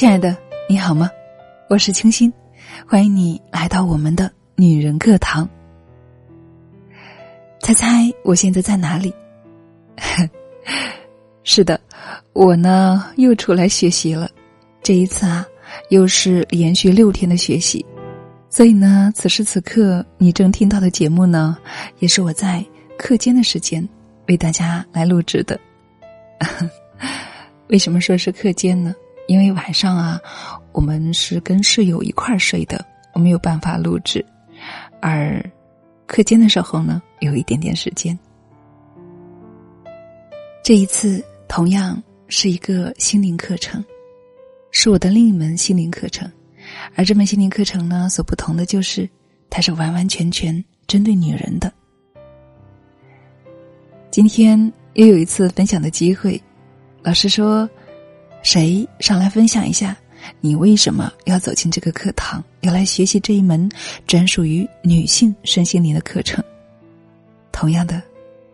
亲爱的，你好吗？我是清新，欢迎你来到我们的女人课堂。猜猜我现在在哪里？是的，我呢又出来学习了。这一次啊，又是连续六天的学习，所以呢，此时此刻你正听到的节目呢，也是我在课间的时间为大家来录制的。为什么说是课间呢？因为晚上啊，我们是跟室友一块儿睡的，我没有办法录制。而课间的时候呢，有一点点时间。这一次同样是一个心灵课程，是我的另一门心灵课程。而这门心灵课程呢，所不同的就是，它是完完全全针对女人的。今天又有一次分享的机会，老师说。谁上来分享一下，你为什么要走进这个课堂，要来学习这一门专属于女性身心灵的课程？同样的，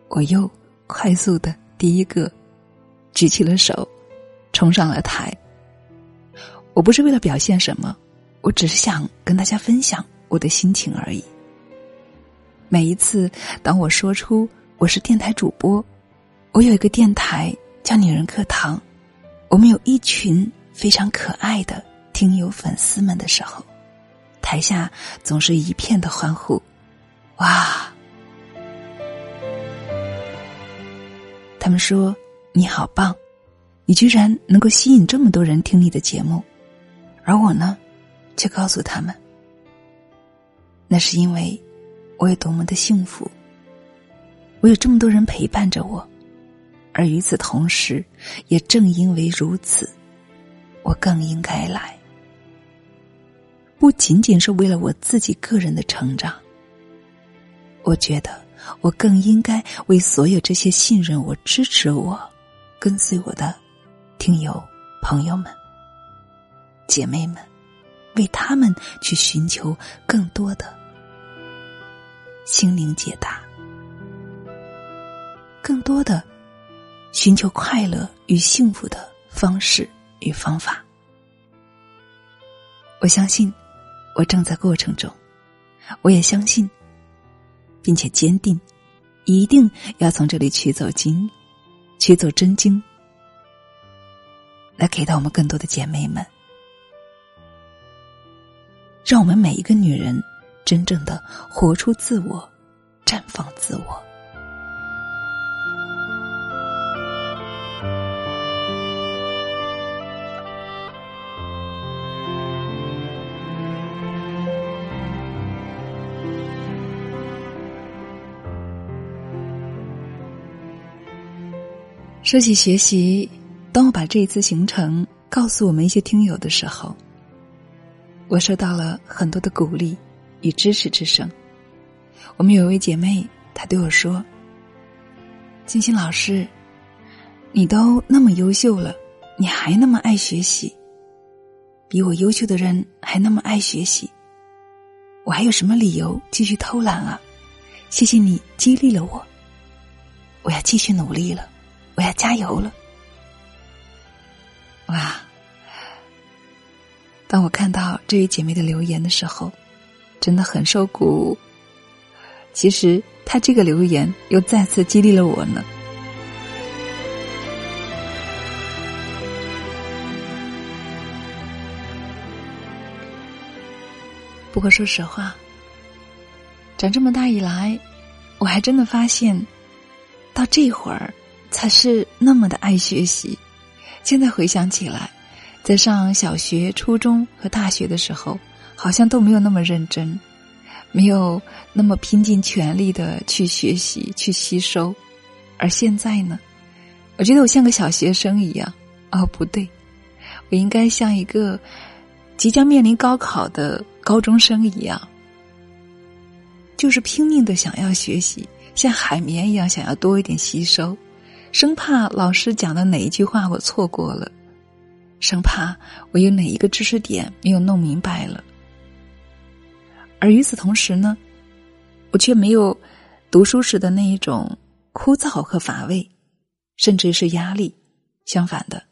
我又快速的第一个举起了手，冲上了台。我不是为了表现什么，我只是想跟大家分享我的心情而已。每一次当我说出我是电台主播，我有一个电台叫女人课堂。我们有一群非常可爱的听友粉丝们的时候，台下总是一片的欢呼，哇！他们说你好棒，你居然能够吸引这么多人听你的节目，而我呢，却告诉他们，那是因为我有多么的幸福，我有这么多人陪伴着我。而与此同时，也正因为如此，我更应该来。不仅仅是为了我自己个人的成长，我觉得我更应该为所有这些信任我、支持我、跟随我的听友朋友们、姐妹们，为他们去寻求更多的心灵解答，更多的。寻求快乐与幸福的方式与方法，我相信，我正在过程中，我也相信，并且坚定，一定要从这里取走经，取走真经，来给到我们更多的姐妹们，让我们每一个女人真正的活出自我，绽放自我。说起学习，当我把这一次行程告诉我们一些听友的时候，我收到了很多的鼓励与支持之声。我们有一位姐妹，她对我说：“金星老师，你都那么优秀了，你还那么爱学习，比我优秀的人还那么爱学习，我还有什么理由继续偷懒啊？谢谢你激励了我，我要继续努力了。”我要加油了！哇！当我看到这位姐妹的留言的时候，真的很受鼓舞。其实她这个留言又再次激励了我呢。不过说实话，长这么大以来，我还真的发现，到这会儿。才是那么的爱学习。现在回想起来，在上小学、初中和大学的时候，好像都没有那么认真，没有那么拼尽全力的去学习、去吸收。而现在呢，我觉得我像个小学生一样。哦，不对，我应该像一个即将面临高考的高中生一样，就是拼命的想要学习，像海绵一样想要多一点吸收。生怕老师讲的哪一句话我错过了，生怕我有哪一个知识点没有弄明白了。而与此同时呢，我却没有读书时的那一种枯燥和乏味，甚至是压力。相反的，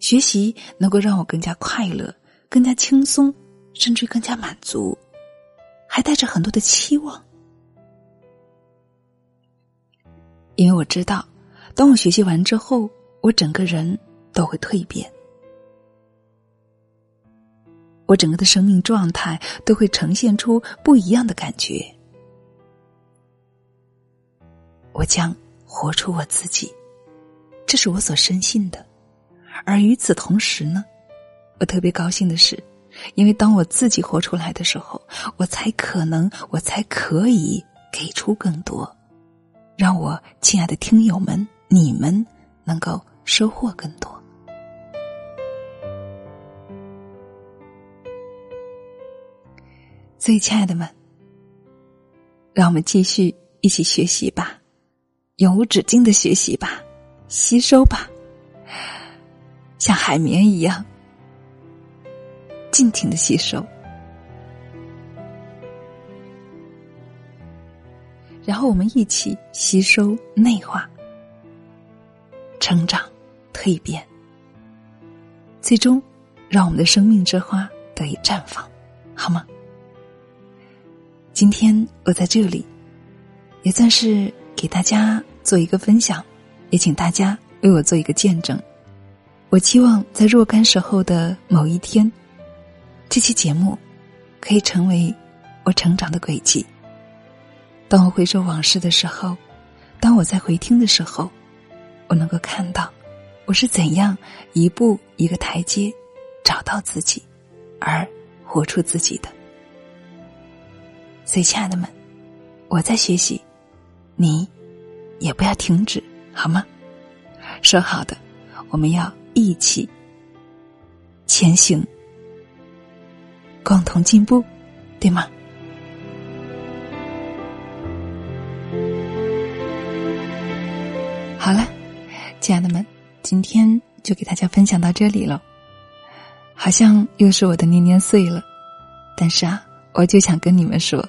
学习能够让我更加快乐、更加轻松，甚至更加满足，还带着很多的期望。因为我知道，当我学习完之后，我整个人都会蜕变，我整个的生命状态都会呈现出不一样的感觉。我将活出我自己，这是我所深信的。而与此同时呢，我特别高兴的是，因为当我自己活出来的时候，我才可能，我才可以给出更多，让我亲爱的听友们，你们能够收获更多。所以，亲爱的们，让我们继续一起学习吧，永无止境的学习吧，吸收吧。像海绵一样，尽情的吸收，然后我们一起吸收、内化、成长、蜕变，最终让我们的生命之花得以绽放，好吗？今天我在这里，也算是给大家做一个分享，也请大家为我做一个见证。我期望在若干时候的某一天，这期节目可以成为我成长的轨迹。当我回首往事的时候，当我在回听的时候，我能够看到我是怎样一步一个台阶找到自己，而活出自己的。所以，亲爱的们，我在学习，你也不要停止，好吗？说好的，我们要。一起前行，共同进步，对吗？亲爱的们，今天就给大家分享到这里了。好像又是我的年年岁了，但是啊，我就想跟你们说，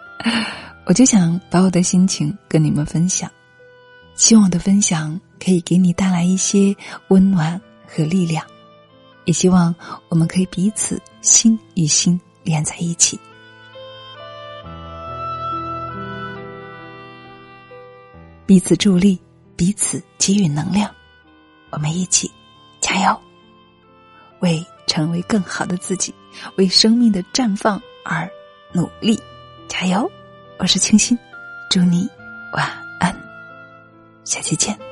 我就想把我的心情跟你们分享，希望我的分享。可以给你带来一些温暖和力量，也希望我们可以彼此心与心连在一起，彼此助力，彼此给予能量，我们一起加油，为成为更好的自己，为生命的绽放而努力，加油！我是清新，祝你晚安，下期见。